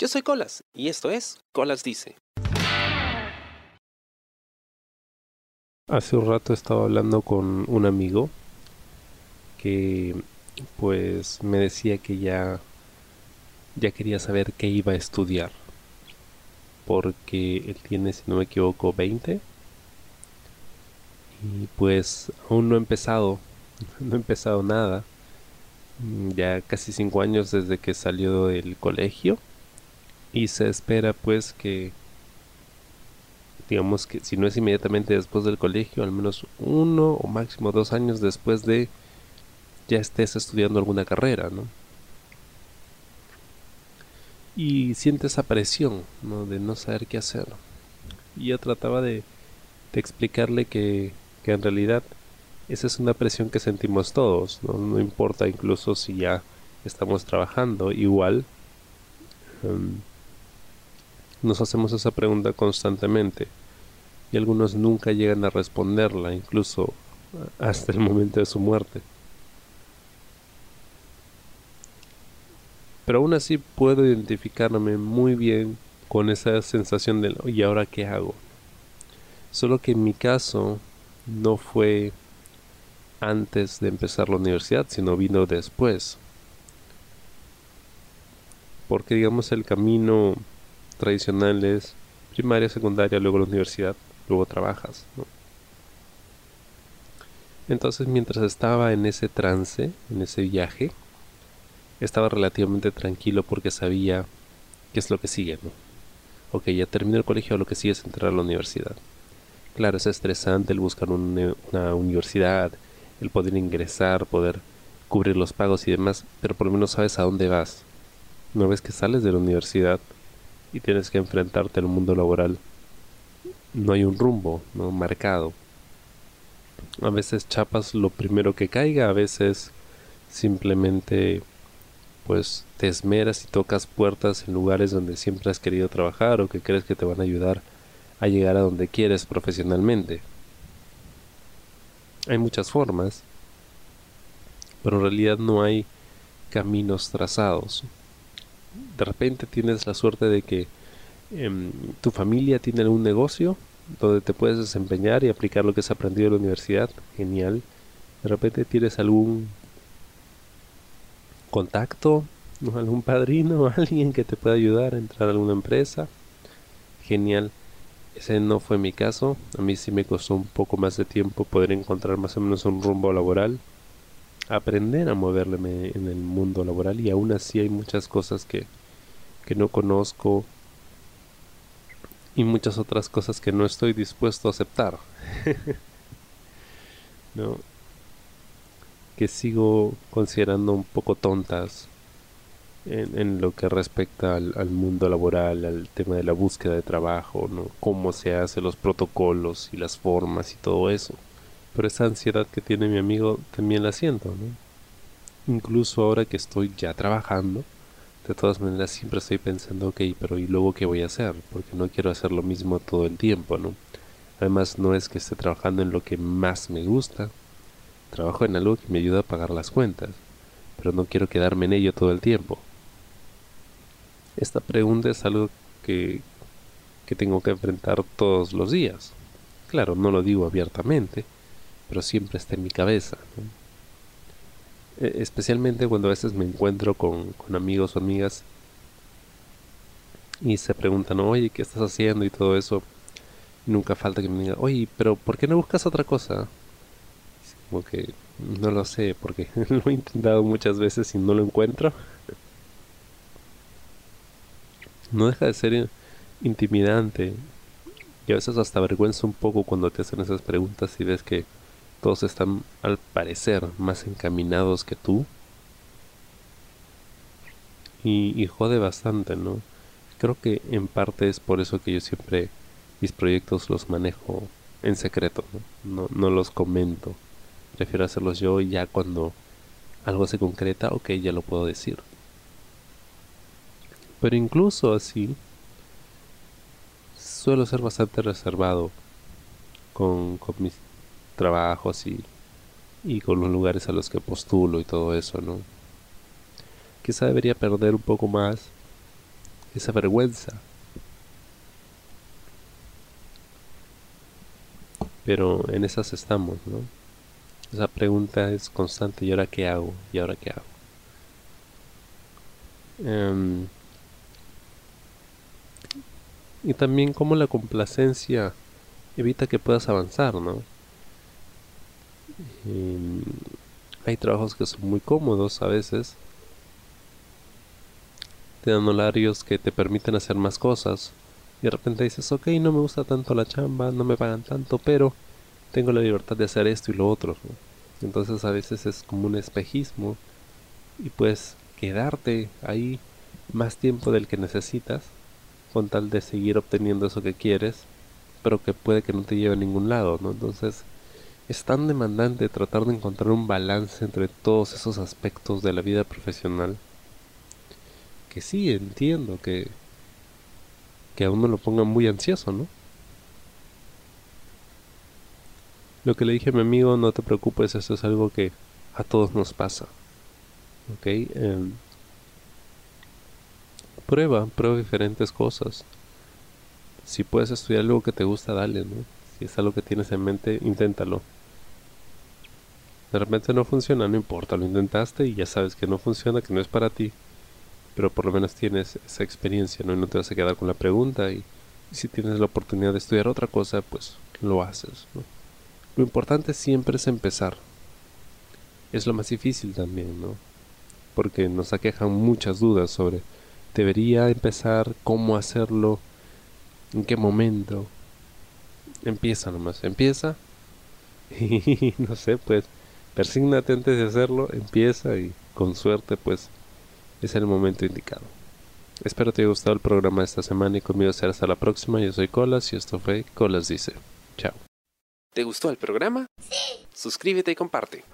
Yo soy Colas y esto es Colas Dice. Hace un rato estaba hablando con un amigo que pues me decía que ya ya quería saber qué iba a estudiar porque él tiene si no me equivoco 20 y pues aún no he empezado no he empezado nada ya casi cinco años desde que salió del colegio y se espera pues que digamos que si no es inmediatamente después del colegio al menos uno o máximo dos años después de ya estés estudiando alguna carrera no y siente esa presión ¿no? de no saber qué hacer y yo trataba de, explicarle que, que en realidad esa es una presión que sentimos todos, ¿no? no importa incluso si ya estamos trabajando, igual um, nos hacemos esa pregunta constantemente y algunos nunca llegan a responderla, incluso hasta el momento de su muerte. Pero aún así puedo identificarme muy bien con esa sensación de ¿y ahora qué hago? Solo que en mi caso no fue antes de empezar la universidad, sino vino después. Porque digamos el camino tradicional es primaria, secundaria, luego la universidad, luego trabajas. Entonces mientras estaba en ese trance, en ese viaje, estaba relativamente tranquilo porque sabía qué es lo que sigue. ¿no? Ok, ya terminé el colegio, lo que sigue es entrar a la universidad. Claro, es estresante el buscar una, una universidad, el poder ingresar, poder cubrir los pagos y demás, pero por lo menos sabes a dónde vas. Una vez que sales de la universidad y tienes que enfrentarte al mundo laboral, no hay un rumbo, no marcado. A veces chapas lo primero que caiga, a veces simplemente pues te esmeras y tocas puertas en lugares donde siempre has querido trabajar o que crees que te van a ayudar a llegar a donde quieres profesionalmente. Hay muchas formas, pero en realidad no hay caminos trazados. De repente tienes la suerte de que eh, tu familia tiene un negocio donde te puedes desempeñar y aplicar lo que has aprendido en la universidad. Genial. De repente tienes algún contacto, algún padrino, alguien que te pueda ayudar a entrar a alguna empresa. Genial. Ese no fue mi caso. A mí sí me costó un poco más de tiempo poder encontrar más o menos un rumbo laboral. Aprender a moverme en el mundo laboral y aún así hay muchas cosas que, que no conozco y muchas otras cosas que no estoy dispuesto a aceptar. ¿No? Que sigo considerando un poco tontas en, en lo que respecta al, al, mundo laboral, al tema de la búsqueda de trabajo, ¿no? cómo se hacen los protocolos y las formas y todo eso. Pero esa ansiedad que tiene mi amigo también la siento, ¿no? Incluso ahora que estoy ya trabajando, de todas maneras siempre estoy pensando, ok, pero ¿y luego qué voy a hacer? Porque no quiero hacer lo mismo todo el tiempo, ¿no? Además no es que esté trabajando en lo que más me gusta, trabajo en algo que me ayuda a pagar las cuentas, pero no quiero quedarme en ello todo el tiempo. Esta pregunta es algo que, que tengo que enfrentar todos los días. Claro, no lo digo abiertamente, pero siempre está en mi cabeza. E especialmente cuando a veces me encuentro con, con, amigos o amigas y se preguntan, oye, ¿qué estás haciendo? y todo eso. Nunca falta que me digan, oye, pero ¿por qué no buscas otra cosa? Como que no lo sé, porque lo he intentado muchas veces y no lo encuentro no deja de ser intimidante y a veces hasta vergüenza un poco cuando te hacen esas preguntas y ves que todos están al parecer más encaminados que tú y, jode bastante, ¿no? Creo que en parte es por eso que yo siempre mis proyectos los manejo en secreto, ¿no? No, no los comento. Prefiero hacerlos yo y ya cuando algo se concreta, ok, ya lo puedo decir. Pero incluso así, suelo ser bastante reservado con, con mis trabajos y, y con los lugares a los que postulo y todo eso, ¿no? Quizá debería perder un poco más esa vergüenza. Pero en esas estamos, ¿no? Esa pregunta es constante, ¿y ahora qué hago? ¿Y ahora qué hago? Em, y también como la complacencia evita que puedas avanzar, ¿no? Hay trabajos que son muy cómodos a veces. Te dan horarios que te permiten hacer más cosas. Y de repente dices, ok, no me gusta tanto la chamba, no me pagan tanto, pero tengo la libertad de hacer esto y lo otro. Entonces a veces es como un espejismo y puedes quedarte ahí más tiempo del que necesitas con tal de seguir obteniendo eso que quieres, pero que puede que no te lleve a ningún lado, ¿no? Entonces es tan demandante tratar de encontrar un balance entre todos esos aspectos de la vida profesional que sí entiendo que que a uno lo ponga muy ansioso, ¿no? Lo que le dije a mi amigo, no te preocupes, esto es algo que a todos nos pasa. ¿Ok? Em, prueba, prueba diferentes cosas. Si puedes estudiar algo que te gusta, dale, ¿no? Si es algo que tienes en mente, inténtalo. De repente no funciona, no importa, lo intentaste y ya sabes que no funciona, que no es para ti. Pero por lo menos tienes esa experiencia, ¿no? Y no te vas a quedar con la pregunta y, si tienes la oportunidad de estudiar otra cosa, pues lo haces, ¿no? Lo importante siempre es empezar. Es lo más difícil también, ¿no? Porque nos aquejan muchas dudas sobre debería empezar, cómo hacerlo, en qué momento. Empieza nomás, empieza. Y no sé, pues, persígnate antes de hacerlo, empieza y con suerte, pues, es el momento indicado. Espero te haya gustado el programa de esta semana y conmigo será hasta la próxima. Yo soy Colas y esto fue Colas Dice. Chao. ¿Te gustó el programa? Sí. Suscríbete y comparte.